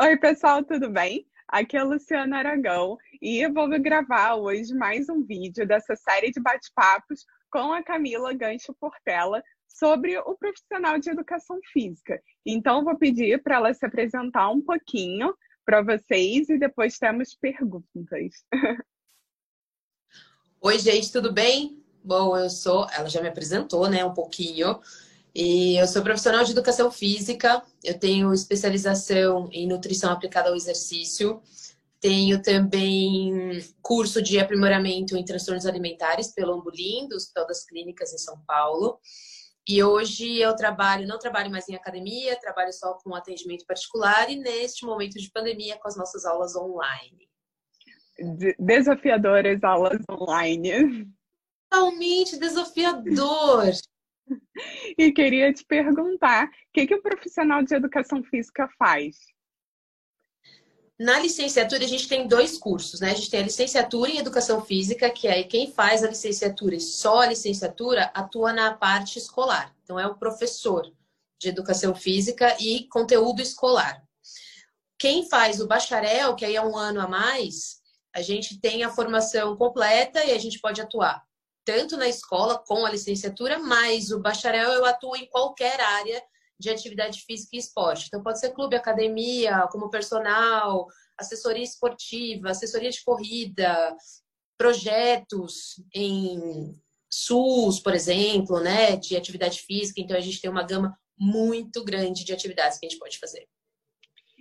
Oi, pessoal, tudo bem? Aqui é Luciana Aragão e eu vou gravar hoje mais um vídeo dessa série de bate-papos com a Camila Gancho Portela sobre o profissional de educação física. Então, vou pedir para ela se apresentar um pouquinho para vocês e depois temos perguntas. Oi, gente, tudo bem? Bom, eu sou. Ela já me apresentou, né, um pouquinho. E eu sou profissional de educação física, eu tenho especialização em nutrição aplicada ao exercício, tenho também curso de aprimoramento em transtornos alimentares pelo Ambulim, do Hospital das Clínicas em São Paulo. E hoje eu trabalho, não trabalho mais em academia, trabalho só com atendimento particular e neste momento de pandemia com as nossas aulas online. Desafiadoras aulas online. Totalmente desafiador. E queria te perguntar, o que, que o profissional de educação física faz? Na licenciatura, a gente tem dois cursos, né? A gente tem a licenciatura em Educação Física, que é quem faz a licenciatura e só a licenciatura atua na parte escolar. Então, é o professor de Educação Física e conteúdo escolar. Quem faz o bacharel, que aí é um ano a mais, a gente tem a formação completa e a gente pode atuar tanto na escola com a licenciatura, mas o bacharel eu atuo em qualquer área de atividade física e esporte. Então pode ser clube, academia, como personal, assessoria esportiva, assessoria de corrida, projetos em SUS, por exemplo, né, de atividade física. Então a gente tem uma gama muito grande de atividades que a gente pode fazer.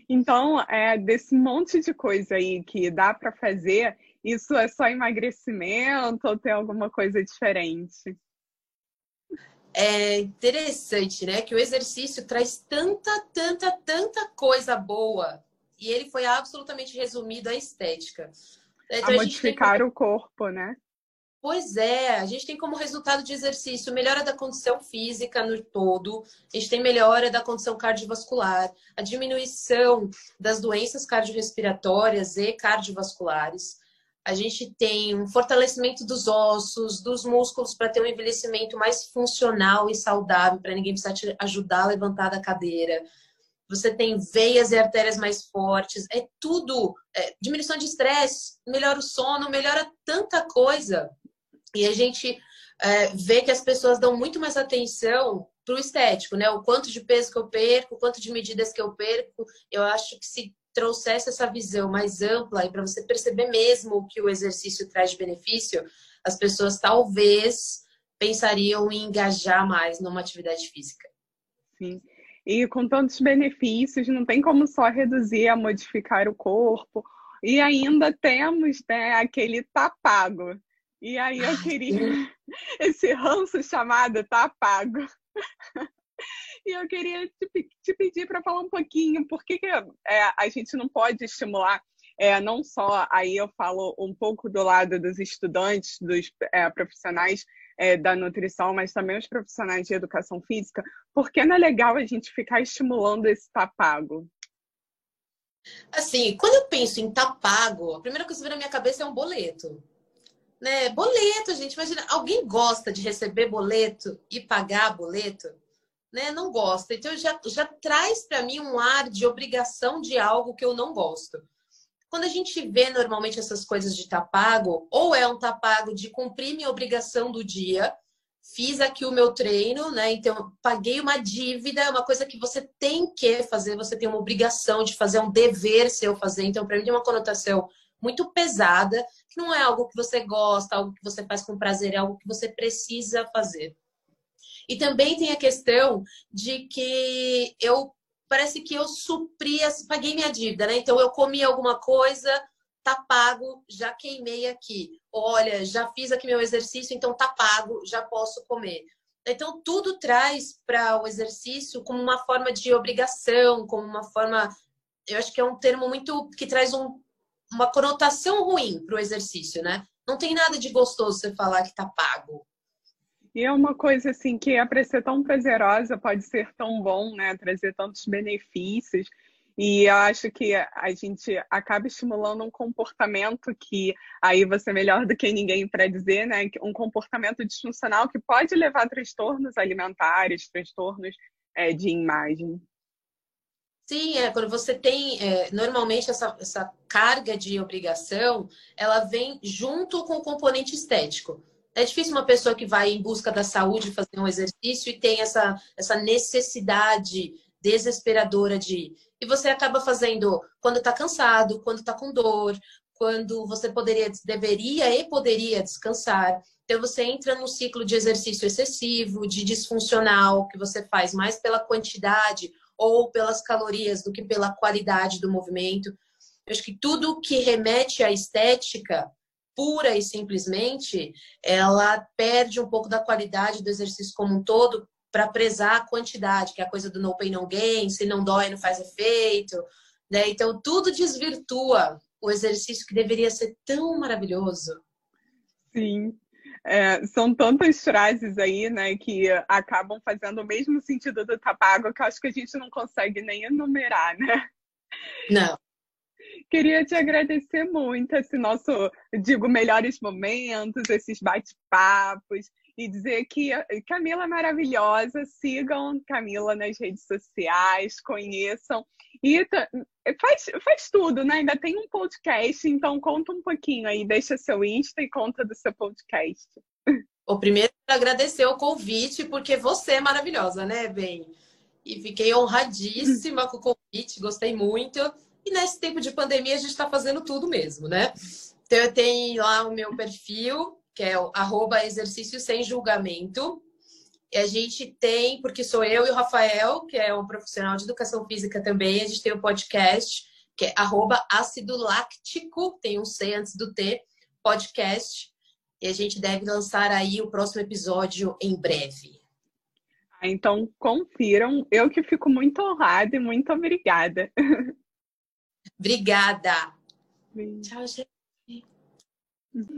Então, é, desse monte de coisa aí que dá para fazer, isso é só emagrecimento ou tem alguma coisa diferente? É interessante, né? Que o exercício traz tanta, tanta, tanta coisa boa e ele foi absolutamente resumido à estética. Então, a, a modificar tem... o corpo, né? Pois é, a gente tem como resultado de exercício melhora da condição física no todo, a gente tem melhora da condição cardiovascular, a diminuição das doenças cardiorrespiratórias e cardiovasculares, a gente tem um fortalecimento dos ossos, dos músculos para ter um envelhecimento mais funcional e saudável, para ninguém precisar te ajudar a levantar da cadeira. Você tem veias e artérias mais fortes, é tudo. É, diminuição de estresse, melhora o sono, melhora tanta coisa. E a gente é, vê que as pessoas dão muito mais atenção para o estético, né? O quanto de peso que eu perco, o quanto de medidas que eu perco. Eu acho que se trouxesse essa visão mais ampla e para você perceber mesmo o que o exercício traz de benefício, as pessoas talvez pensariam em engajar mais numa atividade física. Sim. E com tantos benefícios, não tem como só reduzir a modificar o corpo. E ainda temos né, aquele tá pago. E aí eu queria esse ranço chamado tá pago. E eu queria te, te pedir para falar um pouquinho por que, que é, a gente não pode estimular, é, não só aí eu falo um pouco do lado dos estudantes, dos é, profissionais é, da nutrição, mas também os profissionais de educação física, porque não é legal a gente ficar estimulando esse tapago? Assim, quando eu penso em tapago, a primeira coisa que vem na minha cabeça é um boleto. Né? Boleto, gente, imagina, alguém gosta de receber boleto e pagar boleto? Né, não gosta. Então já, já traz para mim um ar de obrigação de algo que eu não gosto. Quando a gente vê normalmente essas coisas de tapago, ou é um tapago de cumprir minha obrigação do dia, fiz aqui o meu treino, né? Então paguei uma dívida, é uma coisa que você tem que fazer, você tem uma obrigação de fazer, um dever seu fazer. Então para mim tem uma conotação muito pesada, que não é algo que você gosta, algo que você faz com prazer, é algo que você precisa fazer. E também tem a questão de que eu parece que eu supri, paguei minha dívida, né? Então eu comi alguma coisa, tá pago, já queimei aqui. Olha, já fiz aqui meu exercício, então tá pago, já posso comer. Então tudo traz para o exercício como uma forma de obrigação, como uma forma, eu acho que é um termo muito que traz um, uma conotação ruim para o exercício, né? Não tem nada de gostoso você falar que tá pago. E é uma coisa assim que é para ser tão prazerosa, pode ser tão bom, né? Trazer tantos benefícios. E eu acho que a gente acaba estimulando um comportamento que aí você é melhor do que ninguém para dizer, né? Um comportamento disfuncional que pode levar a transtornos alimentares, transtornos é, de imagem. Sim, é quando você tem é, normalmente essa, essa carga de obrigação, ela vem junto com o componente estético. É difícil uma pessoa que vai em busca da saúde fazer um exercício e tem essa, essa necessidade desesperadora de. E você acaba fazendo quando está cansado, quando está com dor, quando você poderia, deveria e poderia descansar. Então você entra num ciclo de exercício excessivo, de disfuncional, que você faz mais pela quantidade ou pelas calorias do que pela qualidade do movimento. Eu acho que tudo que remete à estética pura e simplesmente, ela perde um pouco da qualidade do exercício como um todo para prezar a quantidade, que é a coisa do no pain no gain, se não dói não faz efeito, né? Então tudo desvirtua o exercício que deveria ser tão maravilhoso. Sim. É, são tantas frases aí, né, que acabam fazendo o mesmo sentido do tapago que eu acho que a gente não consegue nem enumerar, né? Não. Queria te agradecer muito esse nosso, digo, melhores momentos, esses bate-papos e dizer que Camila é maravilhosa, sigam Camila nas redes sociais, conheçam e faz, faz tudo, né? Ainda tem um podcast, então conta um pouquinho aí, deixa seu Insta e conta do seu podcast. O primeiro, agradecer o convite, porque você é maravilhosa, né, Bem? E fiquei honradíssima com o convite, gostei muito. E nesse tempo de pandemia, a gente está fazendo tudo mesmo, né? Então, eu tenho lá o meu perfil, que é o arroba exercício sem julgamento. E a gente tem, porque sou eu e o Rafael, que é um profissional de educação física também, a gente tem o um podcast, que é arroba ácido láctico, tem um C antes do T, podcast. E a gente deve lançar aí o próximo episódio em breve. Ah, então, confiram. Eu que fico muito honrada e muito obrigada. Obrigada. Sim. Tchau, gente.